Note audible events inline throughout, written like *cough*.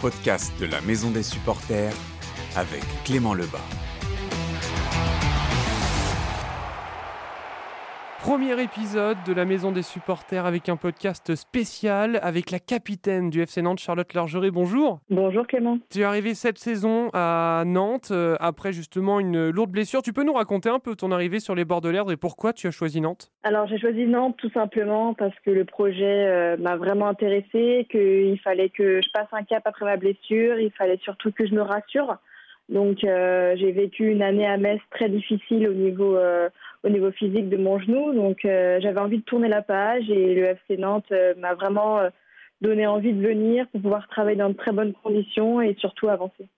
podcast de la Maison des supporters avec Clément Lebas. Premier épisode de la Maison des supporters avec un podcast spécial avec la capitaine du FC Nantes, Charlotte Largeret. Bonjour. Bonjour Clément. Tu es arrivé cette saison à Nantes euh, après justement une lourde blessure. Tu peux nous raconter un peu ton arrivée sur les bords de l'Erdre et pourquoi tu as choisi Nantes? Alors j'ai choisi Nantes tout simplement parce que le projet euh, m'a vraiment intéressé, qu'il fallait que je passe un cap après ma blessure, il fallait surtout que je me rassure. Donc euh, j'ai vécu une année à Metz très difficile au niveau au niveau physique de mon genou. Donc euh, j'avais envie de tourner la page et le FC Nantes euh, m'a vraiment euh, donné envie de venir pour pouvoir travailler dans de très bonnes conditions et surtout avancer.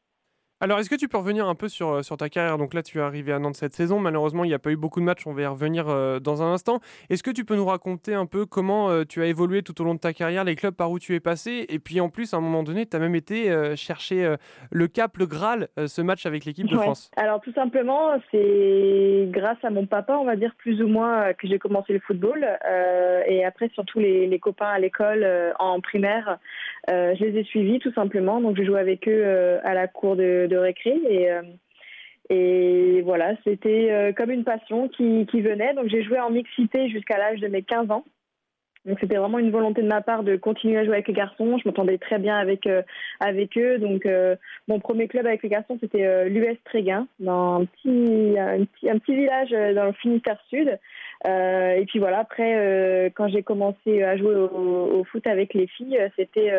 Alors, est-ce que tu peux revenir un peu sur, euh, sur ta carrière? Donc là, tu es arrivé à Nantes cette saison. Malheureusement, il n'y a pas eu beaucoup de matchs. On va y revenir euh, dans un instant. Est-ce que tu peux nous raconter un peu comment euh, tu as évolué tout au long de ta carrière, les clubs par où tu es passé? Et puis, en plus, à un moment donné, tu as même été chercher le cap, le Graal, ce match avec l'équipe de France. Alors, tout simplement, c'est grâce à mon papa, on va dire plus ou moins, que j'ai commencé le football. et après, surtout les, les copains à l'école en primaire, je les ai suivis tout simplement. Donc, je jouais avec eux à la cour de de récré et euh, voilà, c'était euh, comme une passion qui, venait. Donc j'ai joué en mixité jusqu'à l'âge de mes 15 ans. Donc c'était vraiment une volonté de ma part de continuer à jouer avec les garçons. Je m'entendais très bien avec euh, avec eux. Donc mon premier club avec les garçons c'était l'US Tréguin dans un petit, un petit village dans le Finistère Sud. Et puis voilà après quand j'ai commencé à jouer au, au, foot avec les filles c'était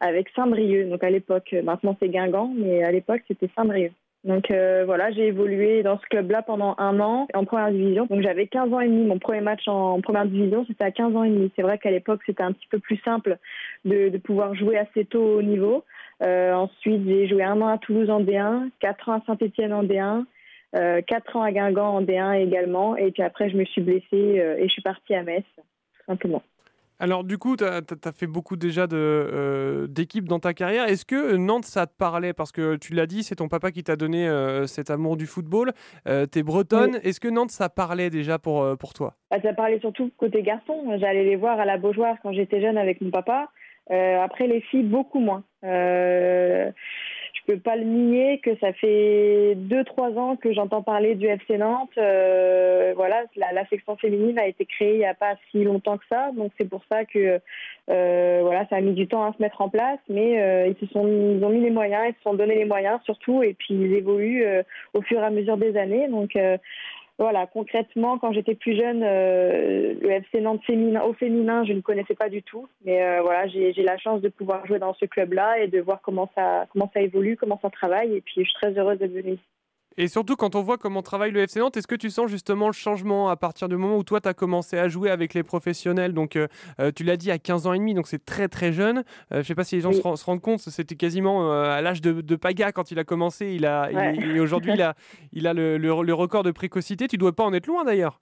avec Saint-Brieuc. Donc à l'époque, maintenant c'est Guingamp, mais à l'époque c'était Saint-Brieuc. Donc euh, voilà, j'ai évolué dans ce club-là pendant un an en première division. Donc j'avais 15 ans et demi. Mon premier match en première division, c'était à 15 ans et demi. C'est vrai qu'à l'époque, c'était un petit peu plus simple de, de, pouvoir jouer assez tôt au niveau. Euh, ensuite, j'ai joué un an à Toulouse en D1, 4 ans à Saint-Etienne en D1, euh, 4 ans à Guingamp en D1 également. Et puis après, je me suis blessée euh, et je suis partie à Metz, tout simplement. Alors du coup, tu as, fait beaucoup déjà euh, d'équipes dans ta carrière. Est-ce que Nantes, ça te parlait? Parce que tu l'as dit, c'est ton papa qui t'a donné euh, cet amour du football. Euh, tu es bretonne. Est-ce que Nantes, ça parlait déjà pour, pour toi? Bah, Ça parlait surtout côté garçon. J'allais les voir à la Beaujoire quand j'étais jeune avec mon papa. après, les filles, beaucoup moins peux pas le nier que ça fait deux trois ans que j'entends parler du FC Nantes. Euh, voilà, la, section féminine a été créée il n'y a pas si longtemps que ça, donc c'est pour ça que euh, voilà, ça a mis du temps à se mettre en place, mais euh, ils se sont, ils ont mis les moyens, ils se sont donné les moyens surtout, et puis ils évoluent au fur et à mesure des années. Donc voilà, concrètement, quand j'étais plus jeune, euh, le FC Nantes au féminin, je ne connaissais pas du tout. Mais euh, voilà, j'ai la chance de pouvoir jouer dans ce club-là et de voir comment ça, comment ça évolue, comment ça travaille. Et puis, je suis très heureuse d'être venue ici. Et surtout, quand on voit comment travaille le FC Nantes, est-ce que tu sens justement le changement à partir du moment où toi, tu as commencé à jouer avec les professionnels Donc, euh, euh, tu l'as dit à 15 ans et demi, donc c'est très très jeune. Euh, je ne sais pas si les gens se, rendent compte, c'était quasiment à l'âge de, de, Paga quand il a commencé. Il a, et aujourd'hui, il a, il a le, le, record de précocité. Tu ne dois pas en être loin d'ailleurs.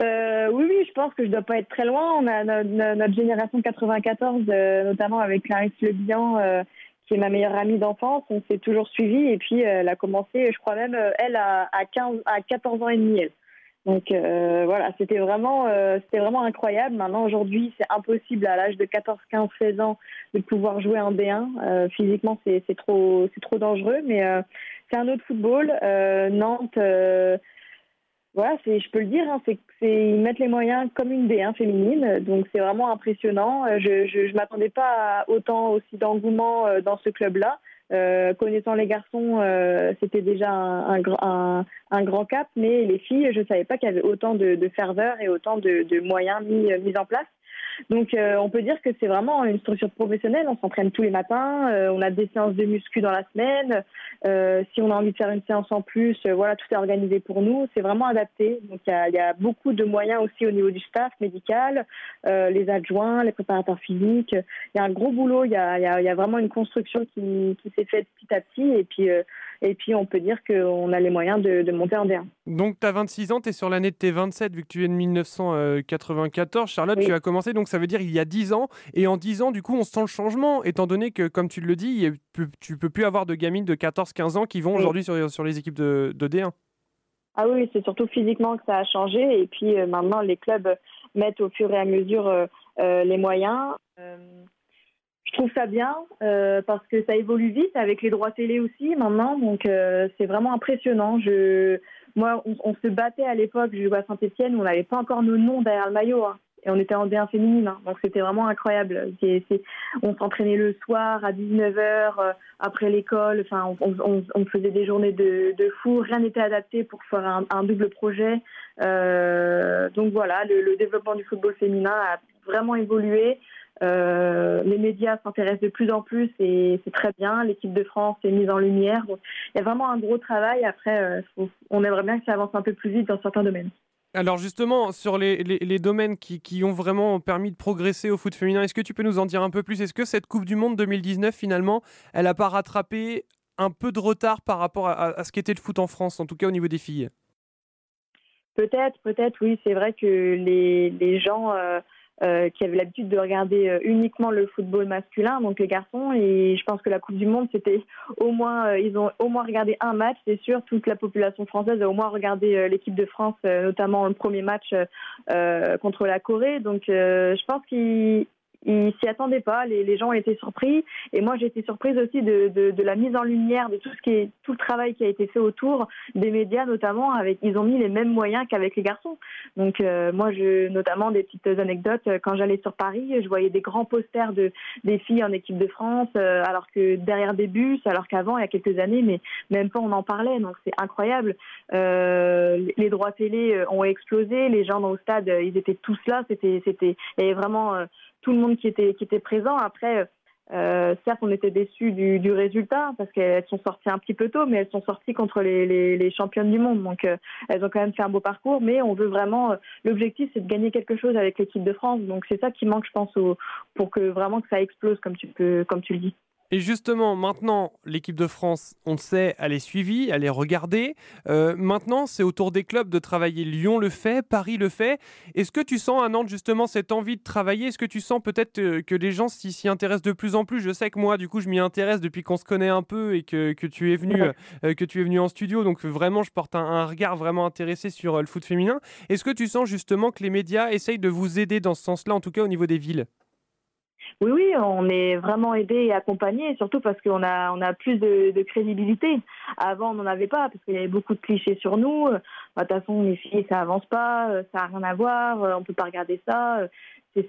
oui, oui, je pense que je ne dois pas être très loin. On a notre, notre génération 94, notamment avec Clarisse Lebihan qui est ma meilleure amie d'enfance. On s'est toujours suivi et puis euh, elle a commencé, je crois même, euh, elle à, à, 15, à 14 ans et demi. Elle. Donc euh, voilà, c'était vraiment, c'était vraiment incroyable. Maintenant, aujourd'hui, c'est impossible à l'âge de 14, 15, 16 ans de pouvoir jouer en D1. Euh, physiquement, c'est trop, c'est trop dangereux, mais c'est un autre football. Nantes voilà, c'est, je peux le dire, hein, c'est, ils mettent les moyens comme une D1 féminine, donc c'est vraiment impressionnant. Euh, je, je m'attendais pas à autant aussi d'engouement euh, dans ce club-là. Euh, connaissant les garçons, euh, c'était déjà un, un, un, un, grand cap, mais les filles, je ne savais pas qu'il y avait autant de, de ferveur et autant de, de moyens mis, mis en place. Donc euh, on peut dire que c'est vraiment une structure professionnelle. On s'entraîne tous les matins, euh, on a des séances de muscu dans la semaine. Euh, si on a envie de faire une séance en plus, voilà, tout est organisé pour nous. C'est vraiment adapté. Donc il y a, y a, beaucoup de moyens aussi au niveau du staff médical, les adjoints, les préparateurs physiques. Il y a un gros boulot. Il y a, y y a vraiment une construction qui, qui s'est faite petit à petit. Et puis et puis, on peut dire qu'on a les moyens de, de monter en D1. Donc, tu as 26 ans, tu es sur l'année de tes 27, vu que tu es de 1994. Charlotte, tu as commencé, donc ça veut dire il y a 10 ans. Et en 10 ans, du coup, on sent le changement, étant donné que, comme tu le dis, tu peux plus avoir de gamines de 14-15 ans qui vont aujourd'hui sur, sur, les équipes de, de D1. Ah oui, c'est surtout physiquement que ça a changé. Et puis euh, maintenant, les clubs mettent au fur et à mesure euh, euh, les moyens je trouve ça bien parce que ça évolue vite avec les droits télé aussi maintenant, donc c'est vraiment impressionnant. Je, moi, on, se battait à l'époque, je jouais à Saint-Etienne, on n'avait pas encore nos noms derrière le maillot. Hein et on était en D1 féminine, hein. donc c'était vraiment incroyable. on s'entraînait le soir à 19h euh, après l'école, enfin on, faisait des journées de, fou, rien n'était adapté pour faire un, double projet. Euh, donc voilà, le, développement du football féminin a vraiment évolué. Euh, les médias s'intéressent de plus en plus et c'est très bien. L'équipe de France est mise en lumière. il y a vraiment un gros travail. Après, on aimerait bien que ça avance un peu plus vite dans certains domaines. Alors justement, sur les, domaines qui, ont vraiment permis de progresser au foot féminin, est-ce que tu peux nous en dire un peu plus? Est-ce que cette Coupe du Monde 2019, finalement, elle n'a pas rattrapé un peu de retard par rapport à, ce qu'était le foot en France, en tout cas au niveau des filles? Peut-être, peut-être, oui. C'est vrai que les, gens... Euh, euh, qui avaient l'habitude de regarder euh, uniquement le football masculin, donc les garçons. Et je pense que la Coupe du Monde, c'était au moins, euh, ils ont au moins regardé un match, c'est sûr. Toute la population française a au moins regardé l'équipe de France, notamment le premier match contre la Corée. Donc je pense qu'ils ils s'y attendaient pas. Les, les, gens été surpris. Et moi, été surprise aussi de, de, de, la mise en lumière de tout ce qui est tout le travail qui a été fait autour des médias, notamment avec. Ils ont mis les mêmes moyens qu'avec les garçons. Donc euh, moi, je notamment des petites anecdotes. Quand j'allais sur Paris, je voyais des grands posters de des filles en équipe de France, euh, alors que derrière des bus, alors qu'avant, il y a quelques années, mais même pas on en parlait. Donc c'est incroyable. Euh, les droits télé ont explosé. Les gens dans le stade, ils étaient tous là. C'était c'était il y avait vraiment tout le monde qui était, qui était présent. Après, euh, certes, on était déçus du, résultat parce qu'elles sont sorties un petit peu tôt, mais elles sont sorties contre les, les, championnes du monde. Donc, euh, elles ont quand même fait un beau parcours, mais on veut vraiment. Euh, l'objectif, c'est de gagner quelque chose avec l'équipe de France. Donc, c'est ça qui manque, je pense, au, pour que vraiment que ça explose, comme tu peux, comme tu le dis. Et justement, maintenant, l'équipe de France, on le sait, elle est suivie, elle est regardée. Euh, maintenant, c'est au tour des clubs de travailler. Lyon le fait, Paris le fait. Est-ce que tu sens à Nantes justement cette envie de travailler? Est-ce que tu sens peut-être euh, que les gens s'y intéressent de plus en plus? Je sais que moi, du coup, je m'y intéresse depuis qu'on se connaît un peu et que, tu es venu, euh, que tu es venu en studio. Donc vraiment, je porte un, regard vraiment intéressé sur le foot féminin. Est-ce que tu sens justement que les médias essayent de vous aider dans ce sens-là, en tout cas au niveau des villes? Oui, oui, on est vraiment aidé et accompagné, surtout parce qu'on a, on a plus de, crédibilité. Avant, on n'en avait pas, parce qu'il y avait beaucoup de clichés sur nous. Bah, de toute façon, les filles, ça avance pas, ça n'a rien à voir, on peut pas regarder ça,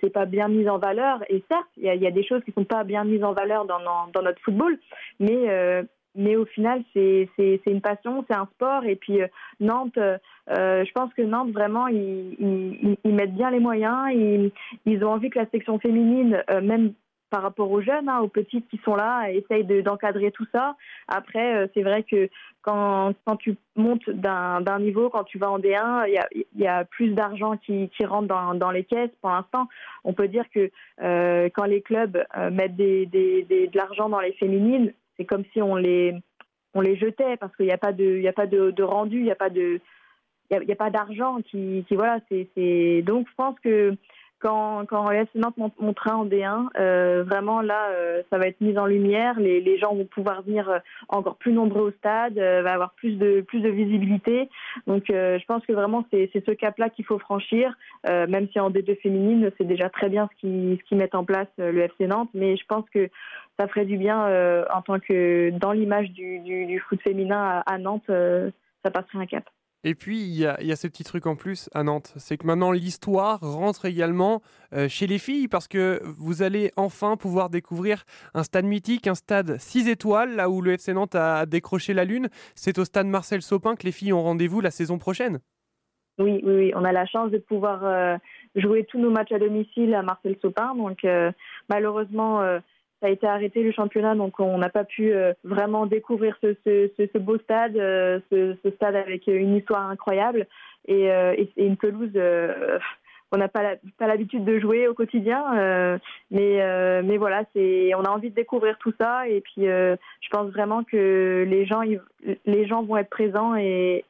c'est pas bien mis en valeur. Et certes, il y a, des choses qui sont pas bien mises en valeur dans, notre football, mais euh, mais au final, c'est une passion, c'est un sport. Et puis, euh, Nantes, euh, je pense que Nantes, vraiment, ils, ils, mettent bien les moyens. Ils, ils, ont envie que la section féminine, euh, même par rapport aux jeunes, hein, aux petites qui sont là, essaye d'encadrer tout ça. Après, c'est vrai que quand, quand tu montes d'un niveau, quand tu vas en D1, il y a, y a, plus d'argent qui, qui rentre dans, dans, les caisses. Pour l'instant, on peut dire que quand les clubs mettent des, des, des, de l'argent dans les féminines, c'est comme si on les on les jetait parce qu'il n'y a pas de il a pas de, rendu, il n'y a pas de il y a, pas d'argent qui, qui voilà c'est donc je pense que quand, quand FC Nantes montera en D1, euh, vraiment là, euh, ça va être mis en lumière. Les, les, gens vont pouvoir venir euh, encore plus nombreux au stade, va avoir plus de plus de visibilité. Donc, je pense que vraiment c'est ce cap-là qu'il faut franchir. même si en D2 féminine, c'est déjà très bien ce qu'ils ce mettent en place le FC Nantes, mais je pense que ça ferait du bien en tant que dans l'image du, du, du, foot féminin à, à Nantes, ça passerait un cap. Et puis, il y, a, ce petit truc en plus à Nantes, c'est que maintenant l'histoire rentre également euh, chez les filles parce que vous allez enfin pouvoir découvrir un stade mythique, un stade 6 étoiles, là où le FC Nantes a décroché la lune. C'est au stade Marcel Sopin que les filles ont rendez-vous la saison prochaine. Oui, oui, on a la chance de pouvoir euh, jouer tous nos matchs à domicile à Marcel Sopin. Donc, euh, malheureusement, ça a été arrêté le championnat, donc on n'a pas pu euh, vraiment découvrir ce, beau stade, euh, ce, stade avec une histoire incroyable et, euh, une pelouse qu'on n'a pas l'habitude de jouer au quotidien. mais, voilà, on a envie de découvrir tout ça et puis je pense vraiment que les gens, vont être présents et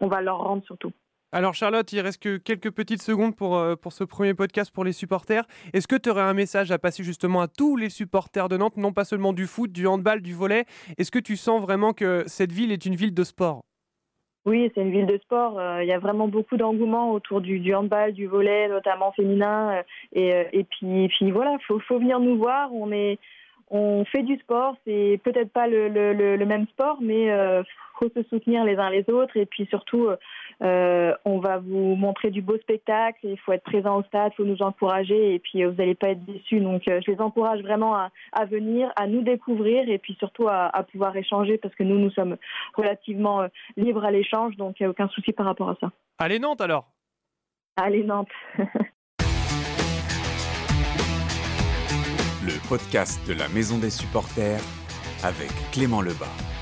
on va leur rendre surtout. Alors Charlotte, il reste que quelques petites secondes pour, euh, pour ce premier podcast pour les supporters. Est-ce que tu aurais un message à passer justement à tous les supporters de Nantes, non pas seulement du foot, du handball, du volet Est-ce que tu sens vraiment que cette ville est une ville de sport? Oui, c'est une ville de sport. Euh, il y a vraiment beaucoup d'engouement autour du, handball, du volet, notamment féminin. et, et puis, voilà, faut, faut venir nous voir. On est, on fait du sport. C'est peut-être pas le, même sport, mais faut se soutenir les uns les autres. Et puis surtout, euh, on va vous montrer du beau spectacle. Il faut être présent au stade, il faut nous encourager. Et puis vous n'allez pas être déçus. Donc je les encourage vraiment à, à, venir, à nous découvrir et puis surtout à, à, pouvoir échanger parce que nous, nous sommes relativement libres à l'échange. Donc il n'y a aucun souci par rapport à ça. Allez Nantes alors Allez Nantes *laughs* Le podcast de la Maison des supporters avec Clément Lebas.